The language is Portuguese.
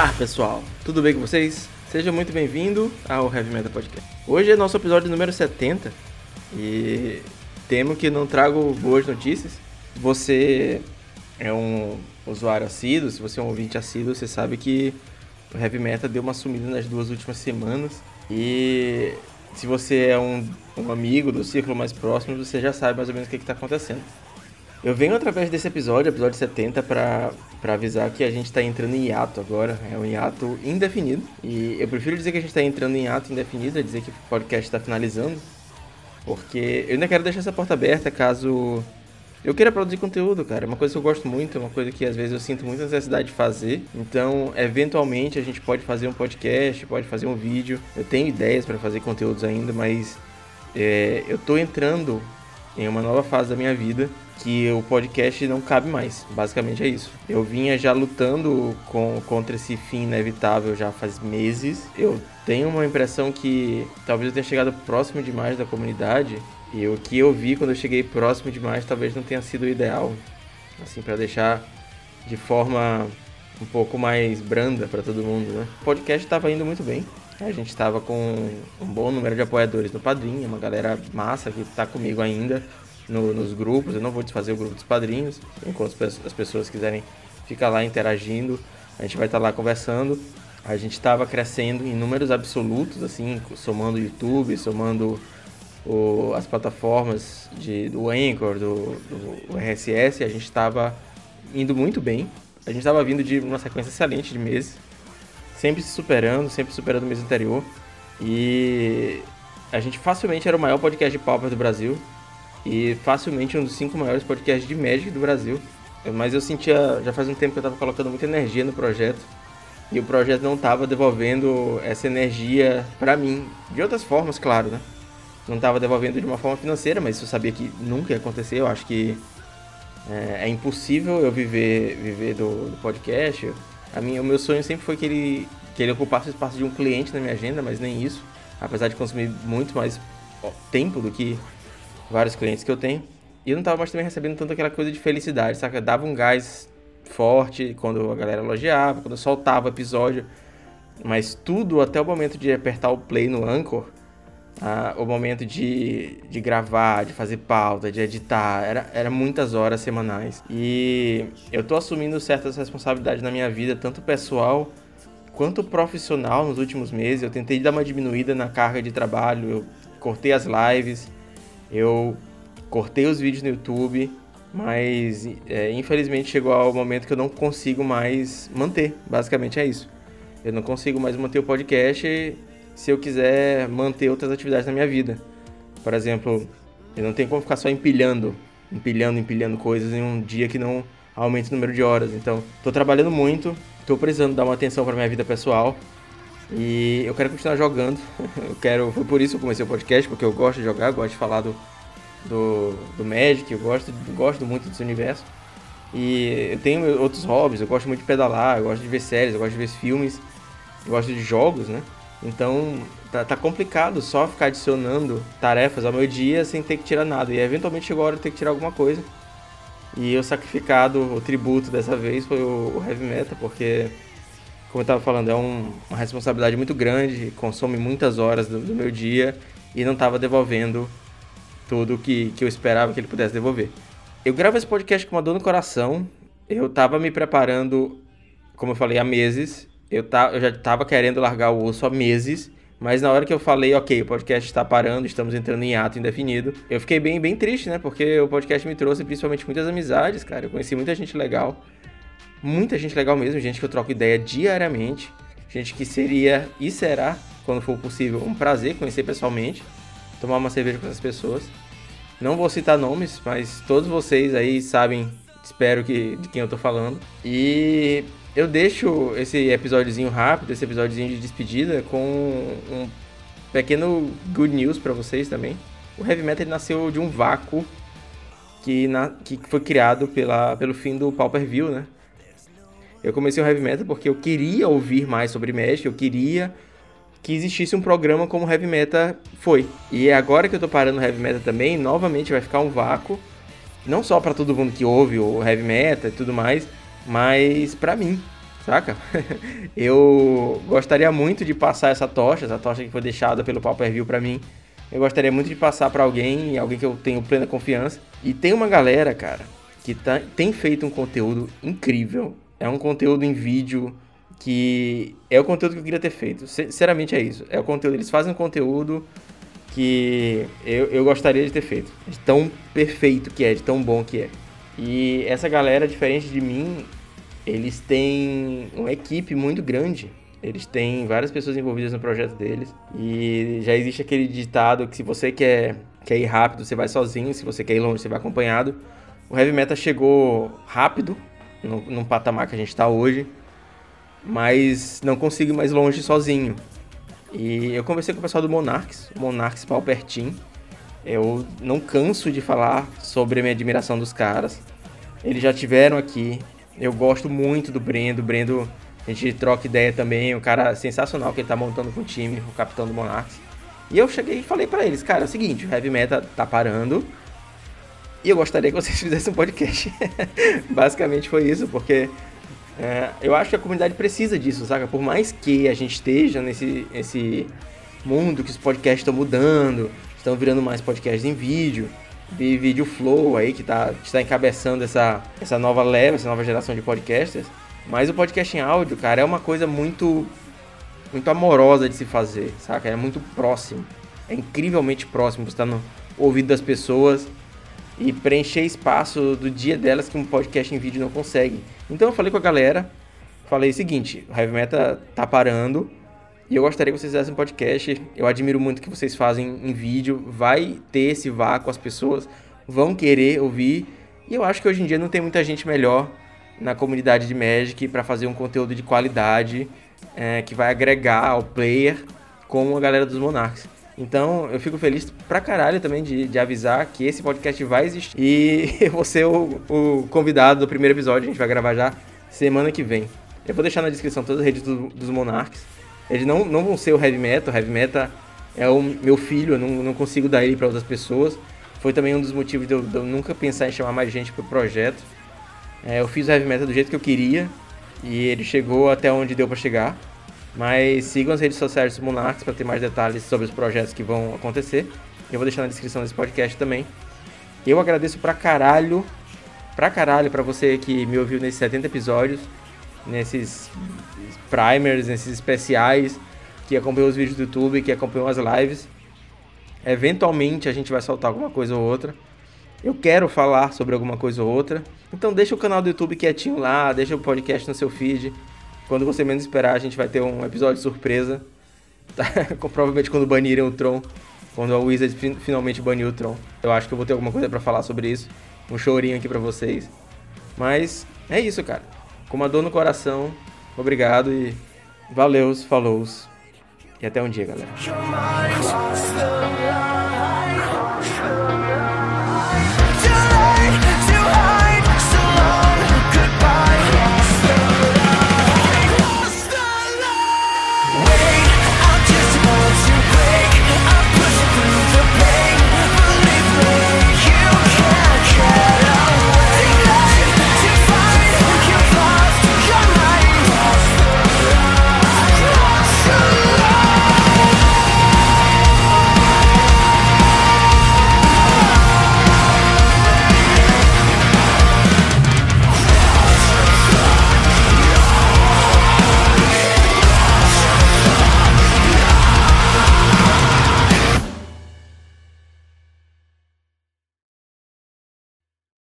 Olá pessoal, tudo bem com vocês? Seja muito bem-vindo ao Heavy Metal Podcast. Hoje é nosso episódio número 70 e temo que não trago boas notícias. Você é um usuário assíduo, se você é um ouvinte assíduo, você sabe que o Heavy Metal deu uma sumida nas duas últimas semanas e se você é um, um amigo do círculo mais próximo, você já sabe mais ou menos o que está acontecendo. Eu venho através desse episódio, episódio 70, para avisar que a gente está entrando em hiato agora. É um hiato indefinido. E eu prefiro dizer que a gente está entrando em hiato indefinido, é dizer que o podcast está finalizando. Porque eu ainda quero deixar essa porta aberta caso eu queira produzir conteúdo, cara. É uma coisa que eu gosto muito, é uma coisa que às vezes eu sinto muita necessidade de fazer. Então, eventualmente, a gente pode fazer um podcast, pode fazer um vídeo. Eu tenho ideias para fazer conteúdos ainda, mas é, eu tô entrando em uma nova fase da minha vida que o podcast não cabe mais. Basicamente é isso. Eu vinha já lutando com, contra esse fim inevitável já faz meses. Eu tenho uma impressão que talvez eu tenha chegado próximo demais da comunidade. E o que eu vi quando eu cheguei próximo demais talvez não tenha sido o ideal. Assim, para deixar de forma um pouco mais branda para todo mundo, né? O podcast estava indo muito bem. A gente estava com um bom número de apoiadores no Padrinho, uma galera massa que está comigo ainda no, nos grupos. Eu não vou desfazer o grupo dos padrinhos, enquanto as pessoas quiserem ficar lá interagindo, a gente vai estar tá lá conversando. A gente estava crescendo em números absolutos, assim, somando o YouTube, somando o, as plataformas de, do Anchor, do, do RSS, a gente estava indo muito bem. A gente estava vindo de uma sequência excelente de meses, sempre se superando, sempre superando o mês anterior. E a gente facilmente era o maior podcast de Pauper do Brasil e facilmente um dos cinco maiores podcasts de Magic do Brasil. Mas eu sentia, já faz um tempo que eu estava colocando muita energia no projeto e o projeto não estava devolvendo essa energia para mim, de outras formas, claro, né? Não estava devolvendo de uma forma financeira, mas eu sabia que nunca ia acontecer. Eu acho que é, é impossível eu viver, viver do, do, podcast. A minha, o meu sonho sempre foi que ele, que ele ocupasse o espaço de um cliente na minha agenda, mas nem isso. Apesar de consumir muito mais tempo do que vários clientes que eu tenho. E eu não estava mais também recebendo tanto aquela coisa de felicidade, saca? Dava um gás forte quando a galera elogiava, quando eu soltava o episódio. Mas tudo até o momento de apertar o play no Anchor, ah, o momento de, de gravar, de fazer pauta, de editar, era, era muitas horas semanais. E eu tô assumindo certas responsabilidades na minha vida, tanto pessoal quanto profissional nos últimos meses. Eu tentei dar uma diminuída na carga de trabalho, eu cortei as lives, eu cortei os vídeos no YouTube, mas é, infelizmente chegou ao momento que eu não consigo mais manter. Basicamente é isso. Eu não consigo mais manter o podcast se eu quiser manter outras atividades na minha vida. Por exemplo, eu não tenho como ficar só empilhando, empilhando, empilhando coisas em um dia que não aumente o número de horas. Então, estou trabalhando muito, estou precisando dar uma atenção para minha vida pessoal. E eu quero continuar jogando. Eu quero, foi por isso que eu comecei o podcast, porque eu gosto de jogar, gosto de falar do, do, do Magic, eu gosto, gosto muito desse universo. E eu tenho outros hobbies, eu gosto muito de pedalar, eu gosto de ver séries, eu gosto de ver filmes, eu gosto de jogos, né? Então tá, tá complicado só ficar adicionando tarefas ao meu dia sem ter que tirar nada. E eventualmente chegou a hora de ter que tirar alguma coisa. E o sacrificado, o tributo dessa vez foi o, o Heavy Metal, porque como eu estava falando, é um, uma responsabilidade muito grande, consome muitas horas do, do meu dia e não estava devolvendo tudo que, que eu esperava que ele pudesse devolver. Eu gravo esse podcast com uma dor no coração. Eu estava me preparando, como eu falei, há meses. Eu, tá, eu já estava querendo largar o osso há meses. Mas na hora que eu falei, ok, o podcast está parando, estamos entrando em ato indefinido, eu fiquei bem, bem triste, né? Porque o podcast me trouxe principalmente muitas amizades, cara. Eu conheci muita gente legal muita gente legal mesmo, gente que eu troco ideia diariamente, gente que seria e será, quando for possível, um prazer conhecer pessoalmente, tomar uma cerveja com essas pessoas. Não vou citar nomes, mas todos vocês aí sabem, espero que de quem eu tô falando. E eu deixo esse episódiozinho rápido, esse episódiozinho de despedida com um pequeno good news para vocês também. O heavy metal nasceu de um vácuo que, na, que foi criado pela, pelo fim do Pauper View, né? Eu comecei o Heavy Metal porque eu queria ouvir mais sobre Magic, eu queria que existisse um programa como o Heavy Metal foi. E agora que eu tô parando o Heavy Metal também, novamente vai ficar um vácuo, não só para todo mundo que ouve o Heavy Metal e tudo mais, mas para mim. saca? eu gostaria muito de passar essa tocha, essa tocha que foi deixada pelo Pauper View pra mim. Eu gostaria muito de passar para alguém, alguém que eu tenho plena confiança. E tem uma galera, cara, que tá, tem feito um conteúdo incrível. É um conteúdo em vídeo que é o conteúdo que eu queria ter feito. Sinceramente é isso. É o conteúdo. Eles fazem um conteúdo que eu, eu gostaria de ter feito. De tão perfeito que é, de tão bom que é. E essa galera, diferente de mim, eles têm uma equipe muito grande. Eles têm várias pessoas envolvidas no projeto deles. E já existe aquele ditado que se você quer, quer ir rápido, você vai sozinho. Se você quer ir longe, você vai acompanhado. O Heavy Metal chegou rápido no, num patamar que a gente está hoje. Mas não consigo ir mais longe sozinho. E eu conversei com o pessoal do Monarchs, Monarchs Palpertin. Eu não canso de falar sobre a minha admiração dos caras. Eles já tiveram aqui. Eu gosto muito do Brendo. Brendo, a gente troca ideia também. Um cara sensacional que ele tá montando com o time, o capitão do Monarchs. E eu cheguei e falei para eles, cara, é o seguinte, o Heavy Metal tá parando. E eu gostaria que vocês fizessem um podcast. Basicamente foi isso, porque é, eu acho que a comunidade precisa disso, saca? Por mais que a gente esteja nesse, nesse mundo que os podcasts estão mudando, estão virando mais podcasts em vídeo, e vídeo flow aí que está tá encabeçando essa, essa nova leva, essa nova geração de podcasters. Mas o podcast em áudio, cara, é uma coisa muito muito amorosa de se fazer, saca? É muito próximo. É incrivelmente próximo, você tá no ouvido das pessoas e preencher espaço do dia delas que um podcast em vídeo não consegue. Então eu falei com a galera, falei o seguinte, o Heavy Metal tá parando e eu gostaria que vocês fizessem um podcast. Eu admiro muito o que vocês fazem em vídeo, vai ter esse vácuo, as pessoas vão querer ouvir. E eu acho que hoje em dia não tem muita gente melhor na comunidade de Magic para fazer um conteúdo de qualidade é, que vai agregar ao player como a galera dos Monarchs. Então eu fico feliz pra caralho também de, de avisar que esse podcast vai existir. E eu vou ser o, o, convidado do primeiro episódio, a gente vai gravar já semana que vem. Eu vou deixar na descrição todas as redes do, dos Monarchs. Eles não, não vão ser o Heavy Metal, o Heavy Metal é o meu filho, eu não, não consigo dar ele para outras pessoas. Foi também um dos motivos de eu, de eu, nunca pensar em chamar mais gente pro projeto. É, eu fiz o Heavy Metal do jeito que eu queria e ele chegou até onde deu para chegar. Mas sigam as redes sociais do Monarchs para ter mais detalhes sobre os projetos que vão acontecer. Eu vou deixar na descrição desse podcast também. Eu agradeço pra caralho, pra caralho pra você que me ouviu nesses 70 episódios, nesses primers, nesses especiais, que acompanhou os vídeos do YouTube, que acompanhou as lives. Eventualmente a gente vai soltar alguma coisa ou outra. Eu quero falar sobre alguma coisa ou outra. Então deixa o canal do YouTube quietinho lá, deixa o podcast no seu feed. Quando você menos esperar, a gente vai ter um episódio surpresa. Tá? Provavelmente quando banirem o Tron. Quando a Wizard finalmente baniu o Tron. Eu acho que eu vou ter alguma coisa para falar sobre isso. Um chorinho aqui para vocês. Mas é isso, cara com uma dor no coração. Obrigado e valeus, falou e até um dia, galera.